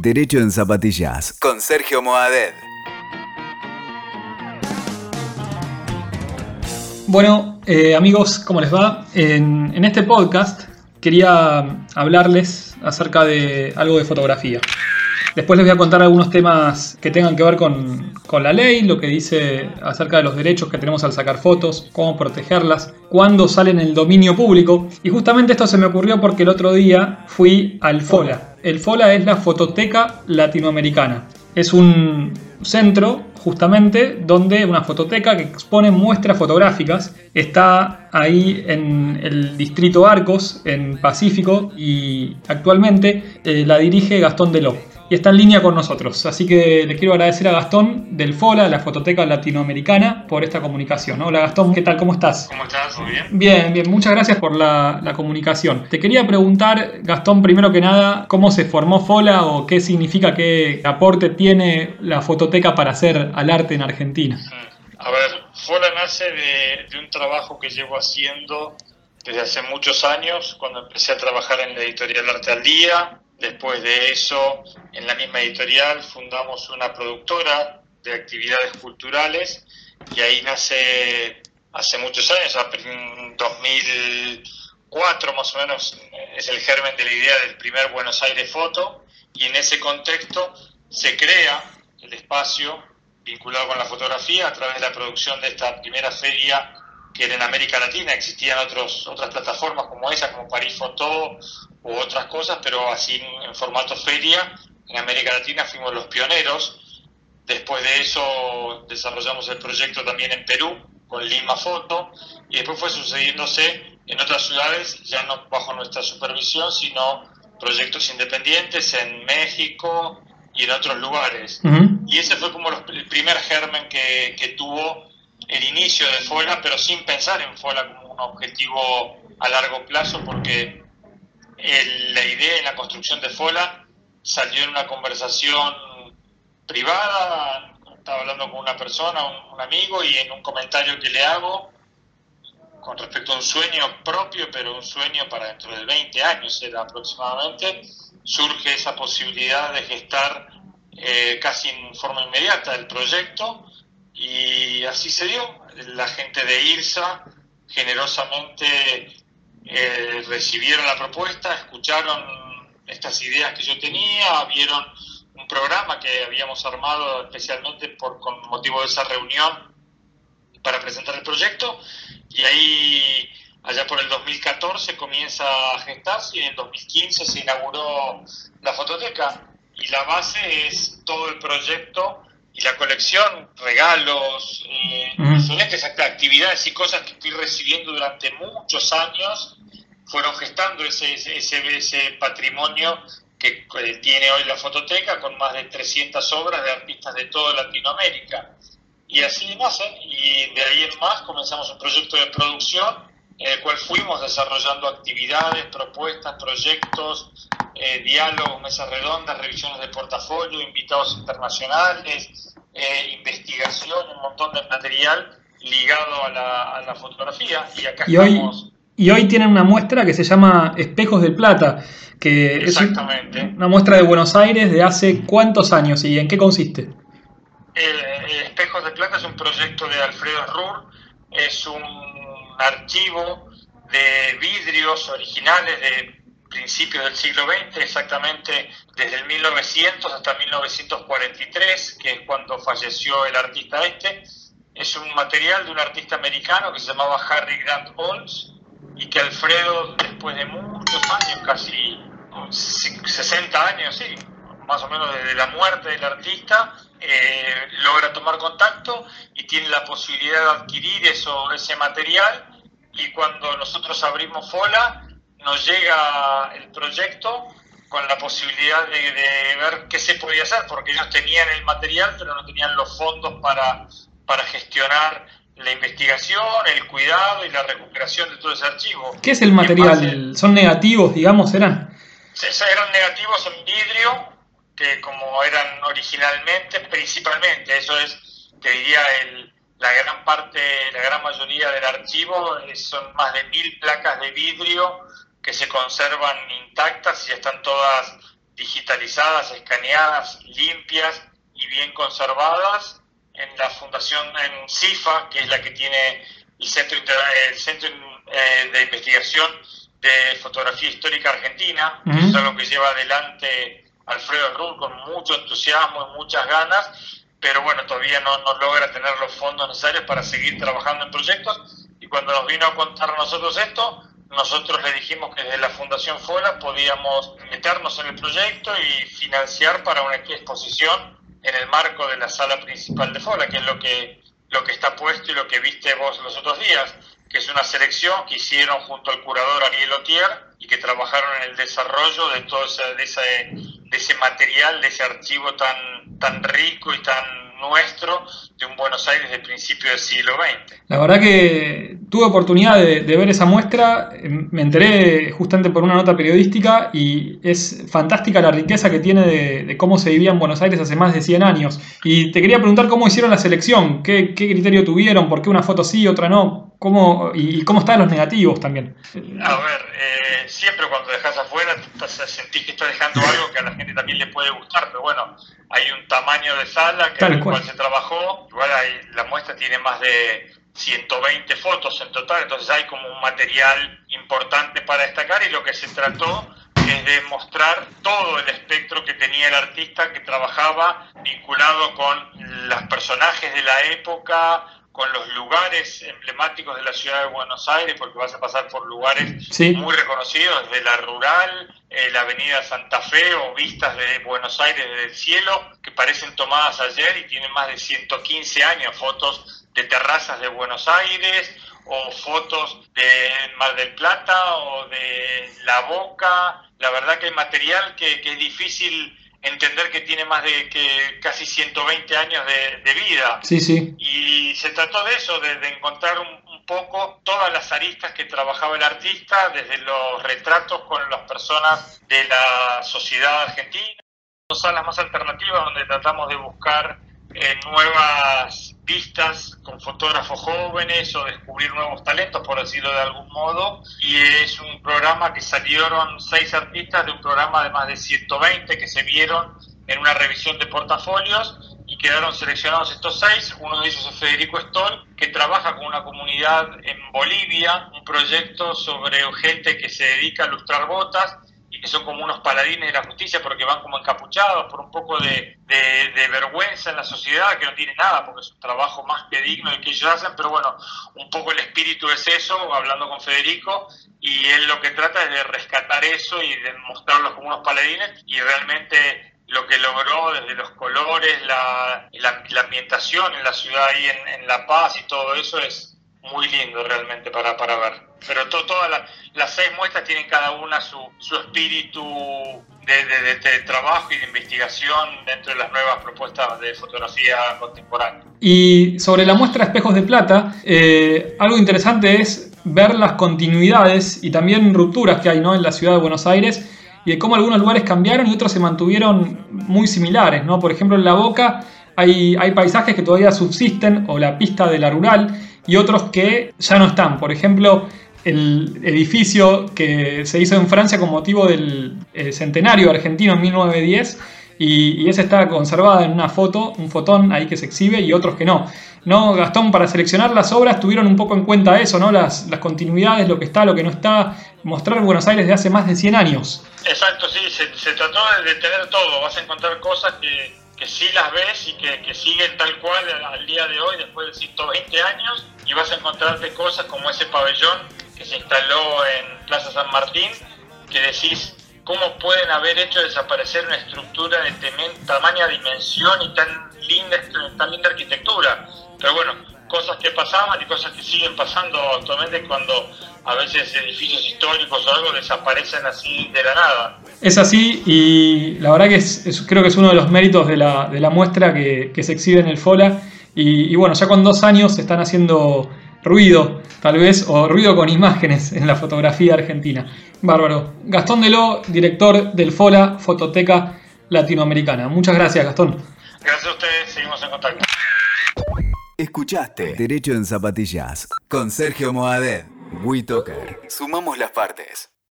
Derecho en Zapatillas con Sergio Moadet. Bueno, eh, amigos, ¿cómo les va? En, en este podcast quería hablarles acerca de algo de fotografía. Después les voy a contar algunos temas que tengan que ver con, con, la ley, lo que dice acerca de los derechos que tenemos al sacar fotos, cómo protegerlas, cuándo salen en el dominio público. Y justamente esto se me ocurrió porque el otro día fui al FOLA. El FOLA es la Fototeca Latinoamericana. Es un centro justamente donde una fototeca que expone muestras fotográficas está ahí en el distrito Arcos, en Pacífico, y actualmente eh, la dirige Gastón Deló y está en línea con nosotros. Así que le quiero agradecer a Gastón del FOLA, de la Fototeca Latinoamericana, por esta comunicación. Hola Gastón, ¿qué tal? ¿Cómo estás? ¿Cómo estás? ¿Muy bien? Bien, bien. Muchas gracias por la, la, comunicación. Te quería preguntar, Gastón, primero que nada, ¿cómo se formó FOLA o qué significa, qué aporte tiene la fototeca para hacer al arte en Argentina? Mm. A ver, FOLA nace de, de un trabajo que llevo haciendo desde hace muchos años, cuando empecé a trabajar en la editorial Arte al Día, Después de eso, en la misma editorial fundamos una productora de actividades culturales y ahí nace hace muchos años, en 2004 más o menos, es el germen de la idea del primer Buenos Aires Foto y en ese contexto se crea el espacio vinculado con la fotografía a través de la producción de esta primera feria que en América Latina, existían otros, otras plataformas como esa, como París Foto u otras cosas, pero así en, formato feria, en América Latina fuimos los pioneros. Después de eso desarrollamos el proyecto también en Perú, con Lima Foto, y después fue sucediéndose en otras ciudades, ya no bajo nuestra supervisión, sino proyectos independientes en México y en otros lugares. Y ese fue como el primer germen que, que tuvo el inicio de FOLA, pero sin pensar en FOLA como un objetivo a largo plazo, porque la idea en la construcción de FOLA salió en una conversación privada, estaba hablando con una persona, un, amigo, y en un comentario que le hago con respecto a un sueño propio, pero un sueño para dentro de 20 años era aproximadamente, surge esa posibilidad de gestar eh, casi en forma inmediata el proyecto y así se dio. La gente de IRSA generosamente eh, recibieron la propuesta, escucharon estas ideas que yo tenía, vieron un programa que habíamos armado especialmente por, con motivo de esa reunión para presentar el proyecto y ahí allá por el 2014 comienza a gestarse y en el 2015 se inauguró la fototeca y la base es todo el proyecto y la colección, regalos, eh, actividades y cosas que estoy recibiendo durante muchos años fueron gestando ese, ese, ese patrimonio que tiene hoy la fototeca con más de 300 obras de artistas de toda Latinoamérica. Y así nace, y de ahí en más comenzamos un proyecto de producción en el cual fuimos desarrollando actividades, propuestas, proyectos, eh, diálogos, mesas redondas, revisiones de portafolio, invitados internacionales, eh, investigación, un montón de material ligado a la, a la fotografía. Y acá estamos y hoy tienen una muestra que se llama Espejos de Plata, que es una muestra de Buenos Aires de hace cuántos años y en qué consiste. El, Espejos de Plata es un proyecto de Alfredo Rur, es un archivo de vidrios originales de principios del siglo XX, exactamente desde el 1900 hasta 1943, que es cuando falleció el artista este. Es un material de un artista americano que se llamaba Harry Grant Holmes, y que Alfredo, después de muchos años, casi 60 años, sí, más o menos desde la muerte del artista, eh, logra tomar contacto y tiene la posibilidad de adquirir eso, ese material y cuando nosotros abrimos FOLA nos llega el proyecto con la posibilidad de, de, ver qué se podía hacer, porque ellos tenían el material pero no tenían los fondos para, para gestionar la investigación, el cuidado y la recuperación de todo ese archivo. ¿Qué es el material? ¿Son negativos, digamos, eran? Eran negativos en vidrio, que como eran originalmente, principalmente, eso es, te diría, el, la gran parte, la gran mayoría del archivo, son más de mil placas de vidrio que se conservan intactas y están todas digitalizadas, escaneadas, limpias y bien conservadas en la fundación en CIFA, que es la que tiene el Centro, el Centro eh, de Investigación de Fotografía Histórica Argentina, que es algo que lleva adelante Alfredo Rull con mucho entusiasmo y muchas ganas, pero bueno, todavía no, no logra tener los fondos necesarios para seguir trabajando en proyectos. Y cuando nos vino a contar a nosotros esto, nosotros le dijimos que desde la Fundación FOLA podíamos meternos en el proyecto y financiar para una exposición en el marco de la sala principal de FOLA, que es lo que, lo que está puesto y lo que viste vos los otros días, que es una selección que hicieron junto al curador Ariel Otier y que trabajaron en el desarrollo de todo ese, de ese, de ese material, de ese archivo tan, tan rico y tan nuestro de un Buenos Aires de principio del siglo XX. La verdad que tuve oportunidad de, ver esa muestra, em, me enteré justamente por una nota periodística y es fantástica la riqueza que tiene de, cómo se vivía en Buenos Aires hace más de 100 años. Y te quería preguntar cómo hicieron la selección, qué, criterio tuvieron, por qué una foto sí, otra no, cómo, y, cómo están los negativos también. A ver, eh, siempre cuando dejas afuera sentís que estás dejando algo que a la gente también le puede gustar, pero bueno, hay un tamaño de sala que el cual se trabajó, igual la muestra tiene más de 120 fotos en total, entonces hay como un material importante para destacar y lo que se trató es de mostrar todo el espectro que tenía el artista que trabajaba vinculado con los personajes de la época, con los lugares emblemáticos de la ciudad de Buenos Aires, porque vas a pasar por lugares muy reconocidos, desde la rural, eh, la avenida Santa Fe o vistas de Buenos Aires desde el cielo, que parecen tomadas ayer y tienen más de 115 años, fotos de terrazas de Buenos Aires o fotos de Mar del Plata o de La Boca. La verdad que hay material que, que es difícil entender que tiene más de que casi 120 años de, vida. Sí, sí. Y se trató de eso, de, encontrar un, poco todas las aristas que trabajaba el artista, desde los retratos con las personas de la sociedad argentina, salas más alternativas donde tratamos de buscar eh, nuevas pistas con fotógrafos jóvenes o descubrir nuevos talentos, por decirlo de algún modo. Y es un programa que salieron seis artistas de un programa de más de 120 que se vieron en una revisión de portafolios y quedaron seleccionados estos seis. Uno de ellos es Federico Stoll, que trabaja con una comunidad en Bolivia, un proyecto sobre gente que se dedica a lustrar botas que son como unos paladines de la justicia porque van como encapuchados por un poco de, vergüenza en la sociedad, que no tiene nada porque es un trabajo más que digno el que ellos hacen, pero bueno, un poco el espíritu es eso, hablando con Federico, y él lo que trata es de rescatar eso y de mostrarlos como unos paladines y realmente lo que logró desde los colores, la, la, ambientación en la ciudad ahí en La Paz y todo eso es muy lindo realmente para, para ver. Pero todas las seis muestras tienen cada una su, su espíritu de, trabajo y de investigación dentro de las nuevas propuestas de fotografía contemporánea. Y sobre la muestra Espejos de Plata, eh, algo interesante es ver las continuidades y también rupturas que hay ¿no? en la ciudad de Buenos Aires y de cómo algunos lugares cambiaron y otros se mantuvieron muy similares. ¿no? Por ejemplo, en La Boca hay, hay paisajes que todavía subsisten, o la pista de la rural, y otros que ya no están. Por ejemplo, el edificio que se hizo en Francia con motivo del eh, centenario argentino en 1910 y, y esa está conservada en una foto, un fotón ahí que se exhibe y otros que no. ¿No, Gastón, para seleccionar las obras tuvieron un poco en cuenta eso, ¿no? Las, las continuidades, lo que está, lo que no está, mostrar Buenos Aires de hace más de 100 años. Exacto, sí, se, se trató de tener todo, vas a encontrar cosas que, que sí las ves y que, siguen tal cual al día de hoy, después de 120 años, y vas a encontrarte cosas como ese pabellón que se instaló en Plaza San Martín, que decís, ¿cómo pueden haber hecho desaparecer una estructura de tamaña dimensión y tan linda, tan linda arquitectura? Pero bueno, cosas que pasaban y cosas que siguen pasando actualmente cuando a veces edificios históricos o algo desaparecen así de la nada. Es así y la verdad que es, creo que es uno de los méritos de la, de la muestra que, que se exhibe en el FOLA y, bueno, ya con dos años se están haciendo ruido, tal vez, o ruido con imágenes en la fotografía argentina. Bárbaro. Gastón Deló, director del FOLA, Fototeca Latinoamericana. Muchas gracias, Gastón. Gracias a ustedes, seguimos en contacto. Escuchaste Derecho en Zapatillas con Sergio Moadet. WeToker. Sumamos las partes.